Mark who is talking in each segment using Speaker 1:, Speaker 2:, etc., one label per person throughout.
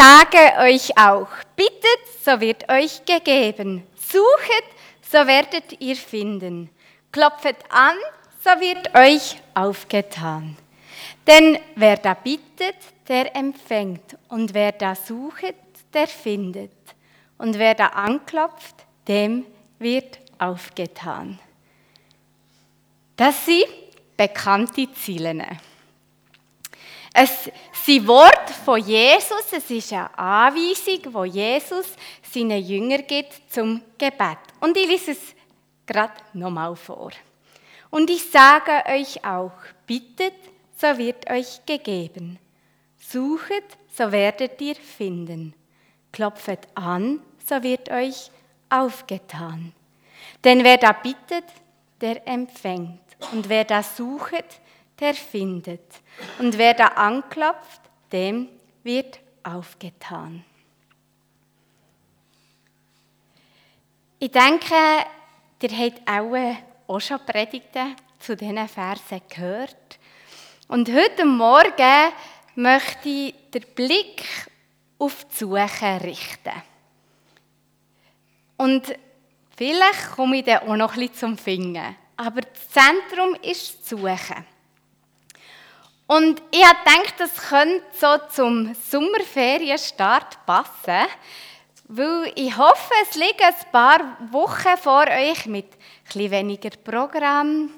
Speaker 1: sage euch auch, bittet, so wird euch gegeben. Suchet, so werdet ihr finden. Klopfet an, so wird euch aufgetan. Denn wer da bittet, der empfängt. Und wer da suchet, der findet. Und wer da anklopft, dem wird aufgetan. Das sind bekannte Ziele. Es sind Worte von Jesus, es ist eine Anweisung, wo Jesus seinen Jünger gibt zum Gebet. Und ich lese es gerade nochmal vor. Und ich sage euch auch, bittet, so wird euch gegeben. Suchet, so werdet ihr finden. Klopfet an, so wird euch aufgetan. Denn wer da bittet, der empfängt. Und wer da suchet, der findet. Und wer da anklopft, dem wird aufgetan. Ich denke, ihr habt auch, auch schon Predigten zu diesen Versen gehört. Und heute Morgen möchte ich den Blick auf die Suche richten. Und vielleicht komme ich dann auch noch ein bisschen zum Finden. Aber das Zentrum ist das Suchen. Und ich habe gedacht, das könnte so zum Sommerferienstart passen, weil ich hoffe, es liegen ein paar Wochen vor euch mit etwas weniger Programm,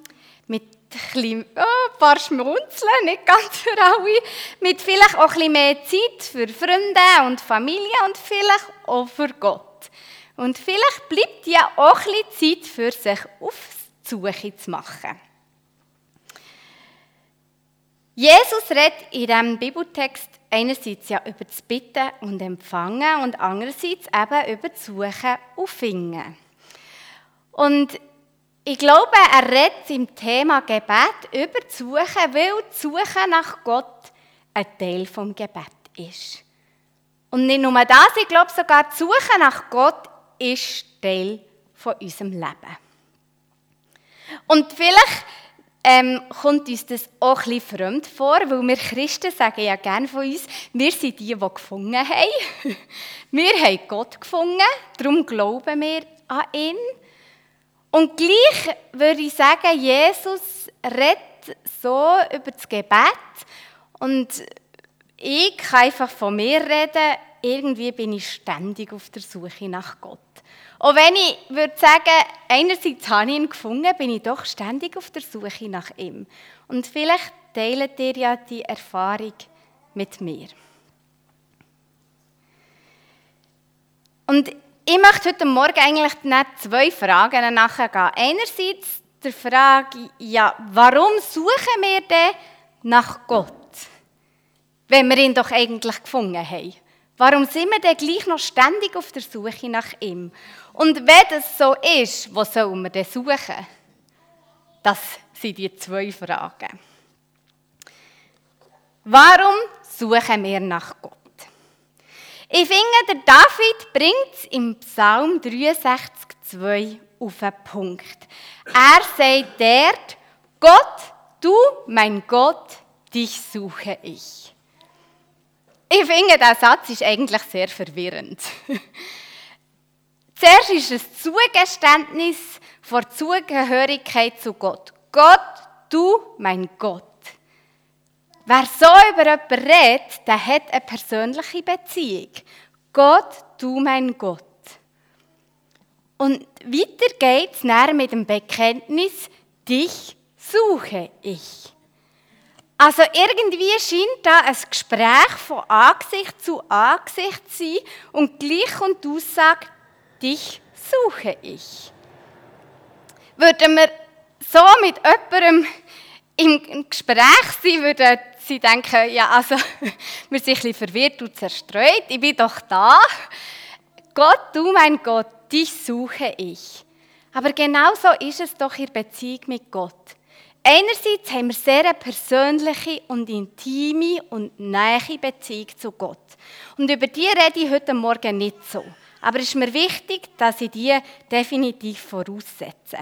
Speaker 1: mit ein, oh, ein paar Schmunzeln, nicht ganz für alle, mit vielleicht auch ein mehr Zeit für Freunde und Familie und vielleicht auch für Gott. Und vielleicht bleibt ja auch ein Zeit für sich auf die Suche zu machen. Jesus redet in diesem Bibeltext einerseits ja über das Bitten und Empfangen und andererseits eben über das Suchen und Finden. Und ich glaube, er redet im Thema Gebet über das Suchen, weil das Suchen nach Gott ein Teil vom Gebet ist. Und nicht nur das, ich glaube sogar, das Suchen nach Gott ist Teil von unserem Leben. Und vielleicht ähm, kommt uns das auch bisschen fremd vor, weil wir Christen sagen ja gerne von uns, wir sind die, die gefunden haben. Wir haben Gott gefunden, darum glauben wir an ihn. Und gleich würde ich sagen, Jesus redet so über das Gebet und ich kann einfach von mir reden, irgendwie bin ich ständig auf der Suche nach Gott. Und wenn ich würde sagen, einerseits habe ich ihn gefunden, bin ich doch ständig auf der Suche nach ihm. Und vielleicht teilt ihr ja die Erfahrung mit mir. Und ich möchte heute Morgen eigentlich nicht zwei Fragen nachgehen. Einerseits der Frage, ja, warum suchen wir denn nach Gott, wenn wir ihn doch eigentlich gefunden haben? Warum sind wir denn gleich noch ständig auf der Suche nach ihm? Und wenn das so ist, wo sollen wir denn suchen? Das sind die zwei Fragen. Warum suchen wir nach Gott? Ich finde, der David bringt es im Psalm 63,2 auf den Punkt. Er sagt dort, Gott, du, mein Gott, dich suche ich. Ich finde, der Satz ist eigentlich sehr verwirrend. Zuerst ist es Zugeständnis vor Zugehörigkeit zu Gott. Gott, du, mein Gott. Wer so über jemanden redet, der hat eine persönliche Beziehung. Gott, du, mein Gott. Und weiter geht es mit dem Bekenntnis, dich suche ich. Also irgendwie scheint da ein Gespräch von Angesicht zu Angesicht zu sein und gleich kommt die Aussage, dich suche ich. Würden wir so mit jemandem im Gespräch sein, würden sie denken, ja, also, wir sind ein bisschen verwirrt und zerstreut, ich bin doch da. Gott, du mein Gott, dich suche ich. Aber genau so ist es doch in Beziehung mit Gott. Einerseits haben wir sehr eine persönliche und intime und nahe Beziehung zu Gott. Und über die rede ich heute Morgen nicht so. Aber es ist mir wichtig, dass ich die definitiv voraussetze.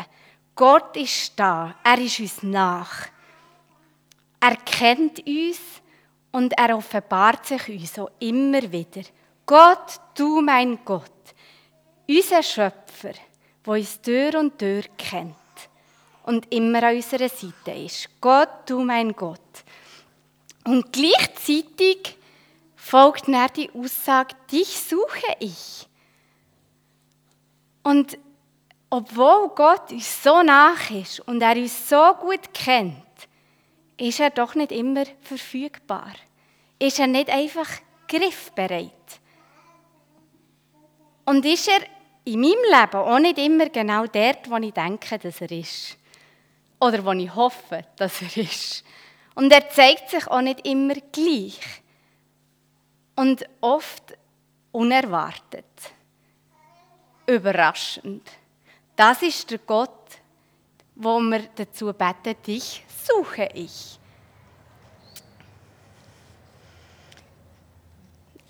Speaker 1: Gott ist da, er ist uns nach. Er kennt uns Und er offenbart sich uns so immer wieder. Gott, du mein Gott, unser Schöpfer, der uns Tür und Tür kennt und immer an unserer Seite ist. Gott, du mein Gott. Und gleichzeitig folgt dann die Aussage, dich suche ich. Und obwohl Gott uns so nach ist und er uns so gut kennt, ist er doch nicht immer verfügbar. Ist er nicht einfach griffbereit. Und ist er in meinem Leben auch nicht immer genau dort, wo ich denke, dass er ist. Oder wo ich hoffe, dass er ist. Und er zeigt sich auch nicht immer gleich. Und oft unerwartet. Überraschend. Das ist der Gott, wo wir dazu beten, dich suche ich.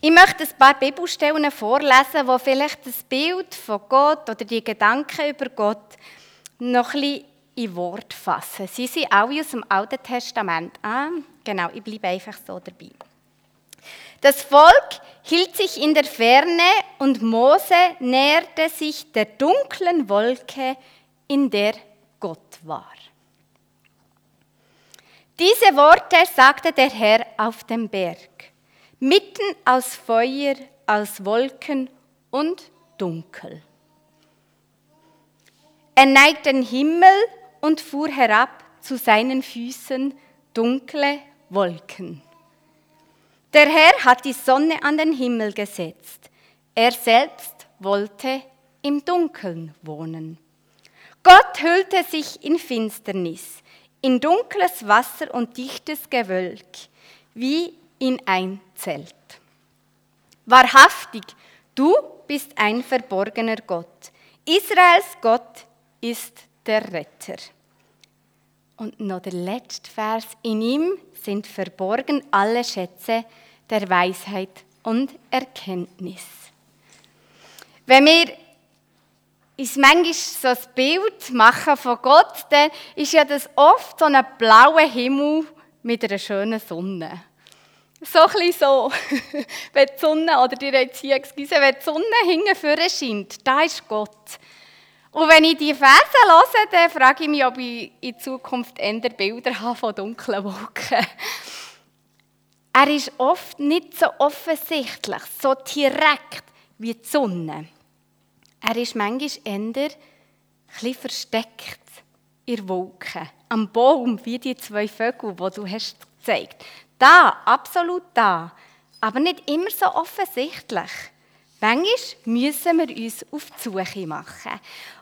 Speaker 1: Ich möchte ein paar Bibelstellen vorlesen, wo vielleicht das Bild von Gott oder die Gedanken über Gott noch ein bisschen in Wort fassen. Sie sind alle aus dem Alten Testament. Ah, genau, ich bleibe einfach so dabei. Das Volk hielt sich in der Ferne und Mose näherte sich der dunklen Wolke, in der Gott war. Diese Worte sagte der Herr auf dem Berg, mitten aus Feuer, aus Wolken und Dunkel. Er neigt den Himmel und fuhr herab zu seinen Füßen dunkle Wolken. Der Herr hat die Sonne an den Himmel gesetzt. Er selbst wollte im Dunkeln wohnen. Gott hüllte sich in Finsternis, in dunkles Wasser und dichtes Gewölk, wie in ein Zelt. Wahrhaftig, du bist ein verborgener Gott. Israels Gott ist der Retter. Und noch der letzte Vers. In ihm sind verborgen alle Schätze der Weisheit und Erkenntnis. Wenn wir uns manchmal so ein Bild machen von Gott, dann ist ja das oft so ein blauer Himmel mit einer schönen Sonne. So ein so. wenn die Sonne, oder die Erziehung, wenn die Sonne hinten scheint, da ist Gott. Und wenn ich die Verse höre, dann frage ich mich, ob ich in Zukunft eher Bilder habe von dunklen Wolken. Er ist oft nicht so offensichtlich, so direkt wie die Sonne. Er ist manchmal eher ein versteckt in der Wolke. Am Baum, wie die zwei Vögel, die du hast gezeigt Da, absolut da. Aber nicht immer so offensichtlich. Manchmal müssen wir uns auf die Suche machen.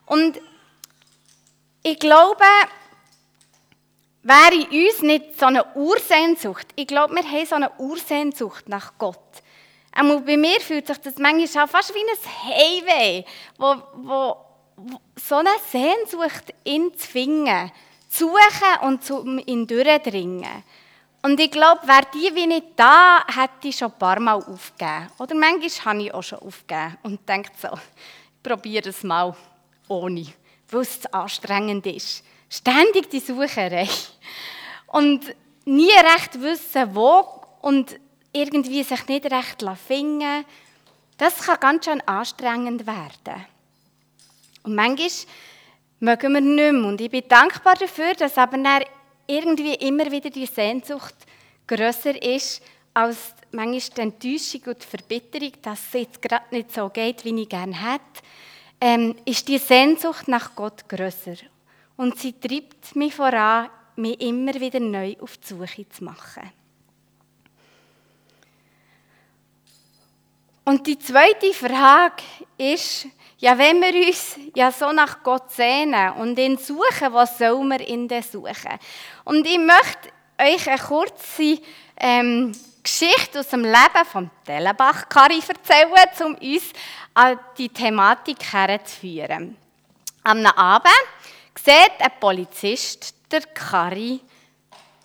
Speaker 1: Und ich glaube, wäre in uns nicht so eine Ursehnsucht, ich glaube, wir haben so eine Ursehnsucht nach Gott. Auch bei mir fühlt sich das manchmal auch fast wie ein Heimweh, wo, wo, wo so eine Sehnsucht in zu finden, zu suchen und zu ihn durchdringen. Und ich glaube, wäre die wie nicht da, hätte ich schon ein paar Mal aufgegeben. Oder manchmal habe ich auch schon aufgegeben und denke so, ich probiere es mal ohne, weil es zu anstrengend ist. Ständig die Sucherei. Und nie recht wissen, wo und irgendwie sich nicht recht finden das kann ganz schön anstrengend werden. Und manchmal mögen wir nicht mehr. Und ich bin dankbar dafür, dass aber irgendwie immer wieder die Sehnsucht grösser ist als manchmal die Enttäuschung und die Verbitterung, dass es jetzt gerade nicht so geht, wie ich gerne hätte ähm, ist die Sehnsucht nach Gott größer. Und sie treibt mich voran, mich immer wieder neu auf die Suche zu machen. Und die zweite Frage ist, ja, wenn wir uns ja so nach Gott sehnen und ihn suchen, was soll man ihn denn suchen? Und ich möchte euch eine kurze ähm, Geschichte aus dem Leben von Tellenbach-Kari erzählen, um uns an die Thematik herzuführen. Am Abend sieht ein Polizist der Kari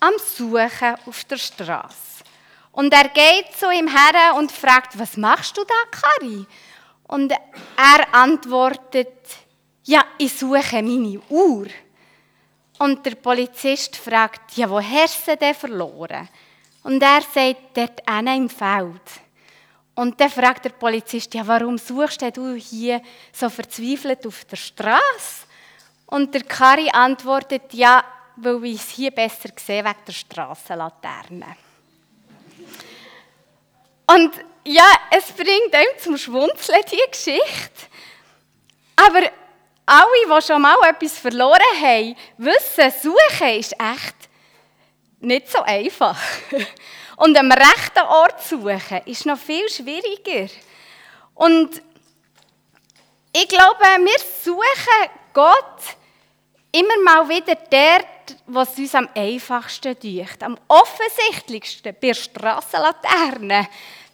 Speaker 1: am Suchen auf der Straße. Und er geht zu ihm her und fragt, was machst du da, Kari? Und er antwortet, ja, ich suche meine Uhr. Und der Polizist fragt, ja, wo hast du sie denn verloren? Und er sagt, dort einer im Feld. Und dann fragt der Polizist, ja, warum suchst du hier so verzweifelt auf der Straße? Und der Kari antwortet, ja, weil ich es hier besser sehe wegen der Strassenlaterne. Und ja, es bringt einem zum Schwunzeln, diese Geschichte. Aber alle, die schon mal etwas verloren haben, wissen, suchen ist echt nicht so einfach. Und am rechten Ort suchen ist noch viel schwieriger. Und ich glaube, wir suchen Gott immer mal wieder dort, was uns am einfachsten deucht. Am offensichtlichsten bei der Strassenlaterne.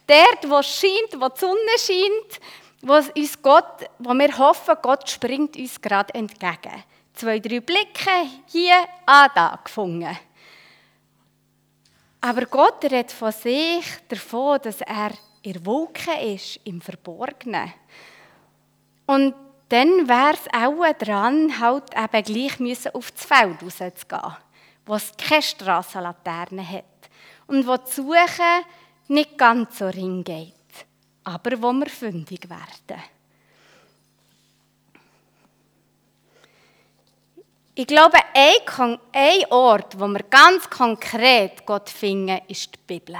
Speaker 1: Dort, wo es scheint, wo die Sonne scheint, wo, uns Gott, wo wir hoffen, Gott springt uns gerade entgegen. Zwei, drei Blicke hier, ah, da gefunden. Aber Gott redet von sich davon, dass er in Wolken ist, im Verborgenen. Und dann wäre es auch dran, halt eben gleich müssen auf das Feld rauszugehen, wo es keine Strassenlaterne hat und wo die Suche nicht ganz so ring geht, aber wo wir fündig werden. Ich glaube, ein, Ort, wo wir ganz konkret Gott finden, ist die Bibel.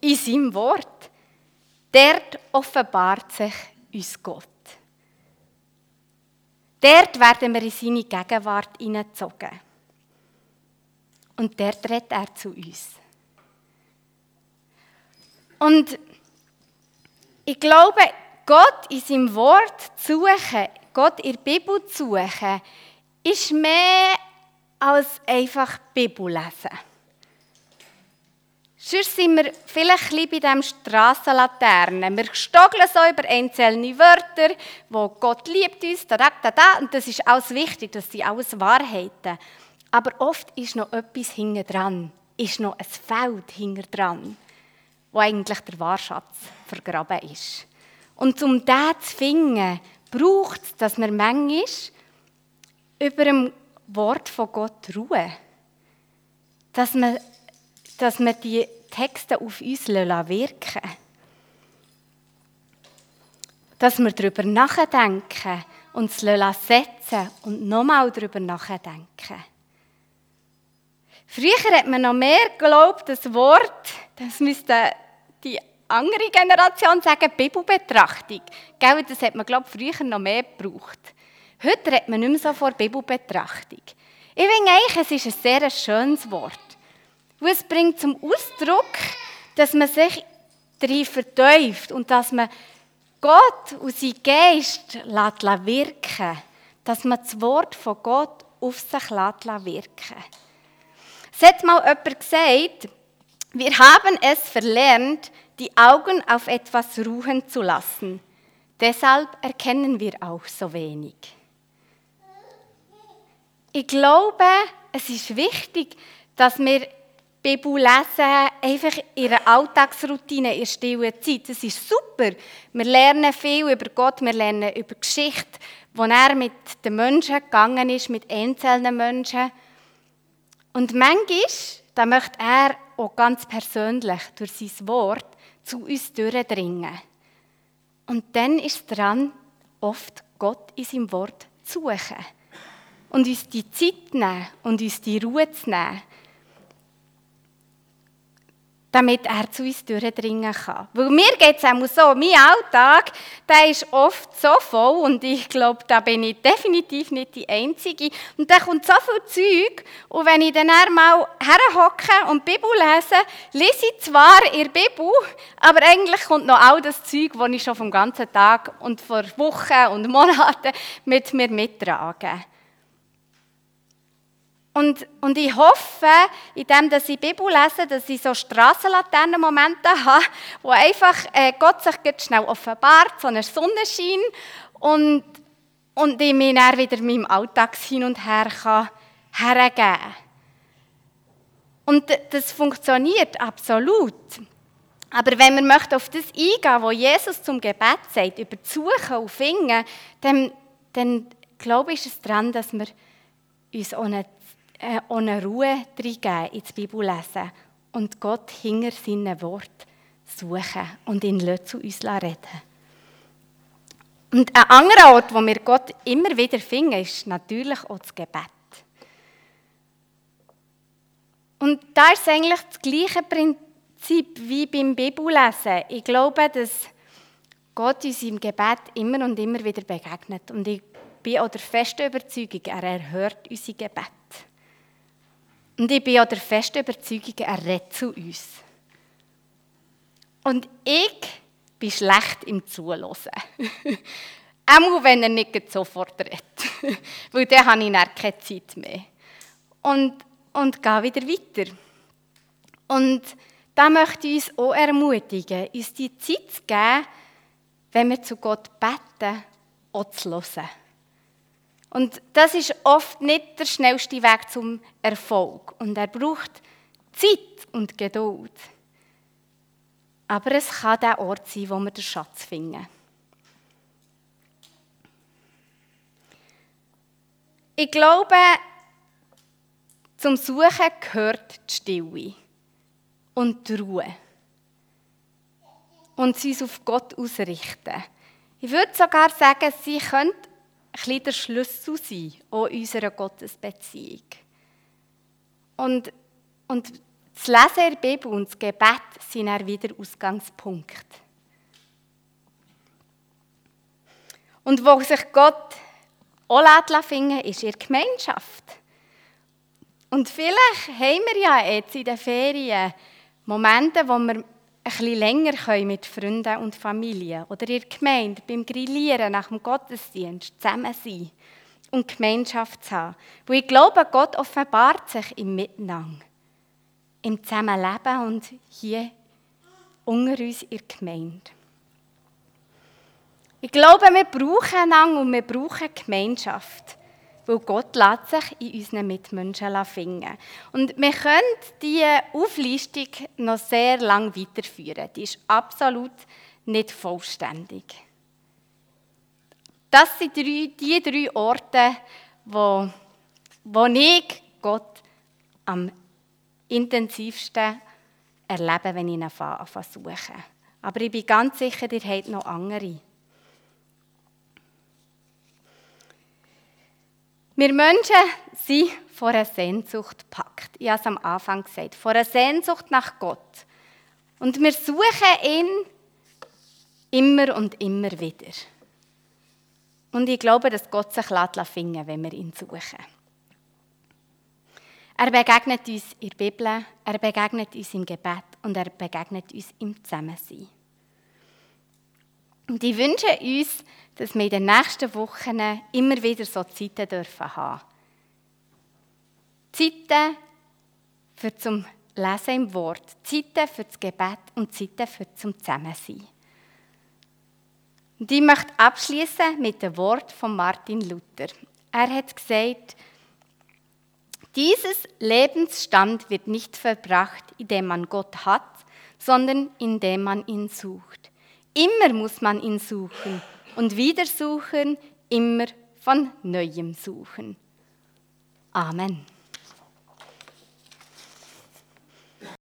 Speaker 1: In seinem Wort. Dort offenbart sich uns Gott. Dort werden wir in seine Gegenwart hineingezogen. Und dort redet er zu uns. Und ich glaube, Gott in seinem Wort zu suchen, Gott in der Bibel zu suchen, ist mehr als einfach Bibel lesen. Sonst sind wir vielleicht ein bei diesem Strassenlaternen. Wir stoggeln so über einzelne Wörter, wo Gott liebt uns, da, da, da, und das ist alles wichtig, das sind alles Wahrheiten. Aber oft ist noch etwas hinten dran, ist noch ein Feld hinten dran, wo eigentlich der Wahrschatz vergraben ist. Und um das zu finden, braucht es, dass wir manchmal über dem Wort von Gott ruhen. Dass wir, dass wir die Texte auf uns wirken Dass wir darüber nachdenken, uns setzen und nochmal darüber nachdenken. Früher hat man noch mehr geglaubt, das Wort, das müsste die andere Generation sagen Bibelbetrachtung. Gell, das hat man, glaube ich, früher noch mehr gebraucht. Heute redet man nicht mehr so vor Bibelbetrachtung. Ich finde eigentlich, es ist ein sehr schönes Wort. Und es bringt zum Ausdruck, dass man sich darin vertäuft und dass man Gott und sein Geist lässt wirken Dass man das Wort von Gott auf sich lässt wirken Es hat mal jemand gesagt, wir haben es verlernt, die Augen auf etwas ruhen zu lassen. Deshalb erkennen wir auch so wenig. Ich glaube, es ist wichtig, dass wir Bibel lesen, einfach in ihrer Alltagsroutine, in stillen Zeit. Das ist super. Wir lernen viel über Gott, wir lernen über Geschichte, wo er mit den Menschen gegangen ist, mit einzelnen Menschen. Und manchmal, da möchte er auch ganz persönlich durch sein Wort zu uns durchdringen. Und dann ist es dran, oft Gott in seinem Wort zu suchen. Und uns die Zeit nehmen und uns die Ruhe zu nehmen, damit er zu uns durchdringen kann. Weil mir geht es auch so, mein Alltag, der ist oft so voll und ich glaube, da bin ich definitiv nicht die Einzige. Und da kommt so viel Zeug und wenn ich dann mal herhocke und die Bibel lese, lese ich zwar in Bibel, aber eigentlich kommt noch all das Zeug, das ich schon vom ganzen Tag und vor Wochen und Monaten mit mir mittrage. Und, und ich hoffe, indem ich die Bibel lese, dass ich so Strassenlaternen-Momente habe, wo einfach äh, Gott sich schnell offenbart, so eine Sonnenschein und, und ich mich dann wieder meinem Alltag hin und her kann hergeben Und das funktioniert absolut. Aber wenn wir möchten auf das eingehen, was Jesus zum Gebet sagt, über die Suche und Finden, dann, dann glaube ich, ist es daran, dass wir uns auch eine äh, ohne Ruhe reingeben ins Bibellesen und Gott hinter seinen Wort suchen und ihn zu uns reden Und ein anderer Ort, wo wir Gott immer wieder finden, ist natürlich auch das Gebet. Und da ist eigentlich das gleiche Prinzip wie beim Bibellesen. Ich glaube, dass Gott uns im Gebet immer und immer wieder begegnet. Und ich bin auch der festen Überzeugung, er erhört unsere Gebet. Und ich bin auch der festen Überzeugung, er redet zu uns. Und ich bin schlecht im Zuhören. Auch wenn er nicht sofort redet. Weil dann habe ich dann keine Zeit mehr. Und, und gehe wieder weiter. Und da möchte ich uns auch ermutigen, uns die Zeit zu geben, wenn wir zu Gott beten, auch zu hören. Und das ist oft nicht der schnellste Weg zum Erfolg. Und er braucht Zeit und Geduld. Aber es kann der Ort sein, wo wir den Schatz finden. Ich glaube, zum Suchen gehört die Stille und die Ruhe. Und sie auf Gott ausrichten. Ich würde sogar sagen, sie könnte ein der Schlüssel sein, auch unserer Gottesbeziehung. Und, und das Lesen der Bibel und das Gebet sind dann wieder Ausgangspunkt. Und wo sich Gott auch finden ist ihre Gemeinschaft. Und vielleicht haben wir ja jetzt in den Ferien Momente, wo wir ein bisschen länger können mit Freunden und Familie oder in Gemeinde beim Grillieren nach dem Gottesdienst zusammen sein und Gemeinschaft zu haben. Wo ich glaube, Gott offenbart sich im Miteinander, im Zusammenleben und hier unter uns in der Gemeinde. Ich glaube, wir brauchen einander und wir brauchen Gemeinschaft weil Gott lässt sich in unseren Mitmenschen finden. Und wir können diese Auflistung noch sehr lang weiterführen. Die ist absolut nicht vollständig. Das sind die drei Orte, wo, wo ich Gott am intensivsten erlebe, wenn ich ihn versuche. Aber ich bin ganz sicher, ihr habt noch andere. Wir Menschen sind vor einer Sehnsucht gepackt. Ich habe es am Anfang gesagt. Vor einer Sehnsucht nach Gott. Und wir suchen ihn immer und immer wieder. Und ich glaube, dass Gott sich finden wenn wir ihn suchen. Er begegnet uns in der Bibel, er begegnet uns im Gebet und er begegnet uns im Zusammensein. Und ich wünsche uns, dass wir in den nächsten Wochen immer wieder so Zeiten dürfen haben. Zeiten für zum Lesen im Wort, Zeiten für das Gebet und Zeiten für zum Zusammensein. Und ich möchte abschließen mit dem Wort von Martin Luther. Er hat gesagt, dieses Lebensstand wird nicht verbracht, indem man Gott hat, sondern indem man ihn sucht. Immer muss man ihn suchen und wieder suchen, immer von neuem suchen. Amen.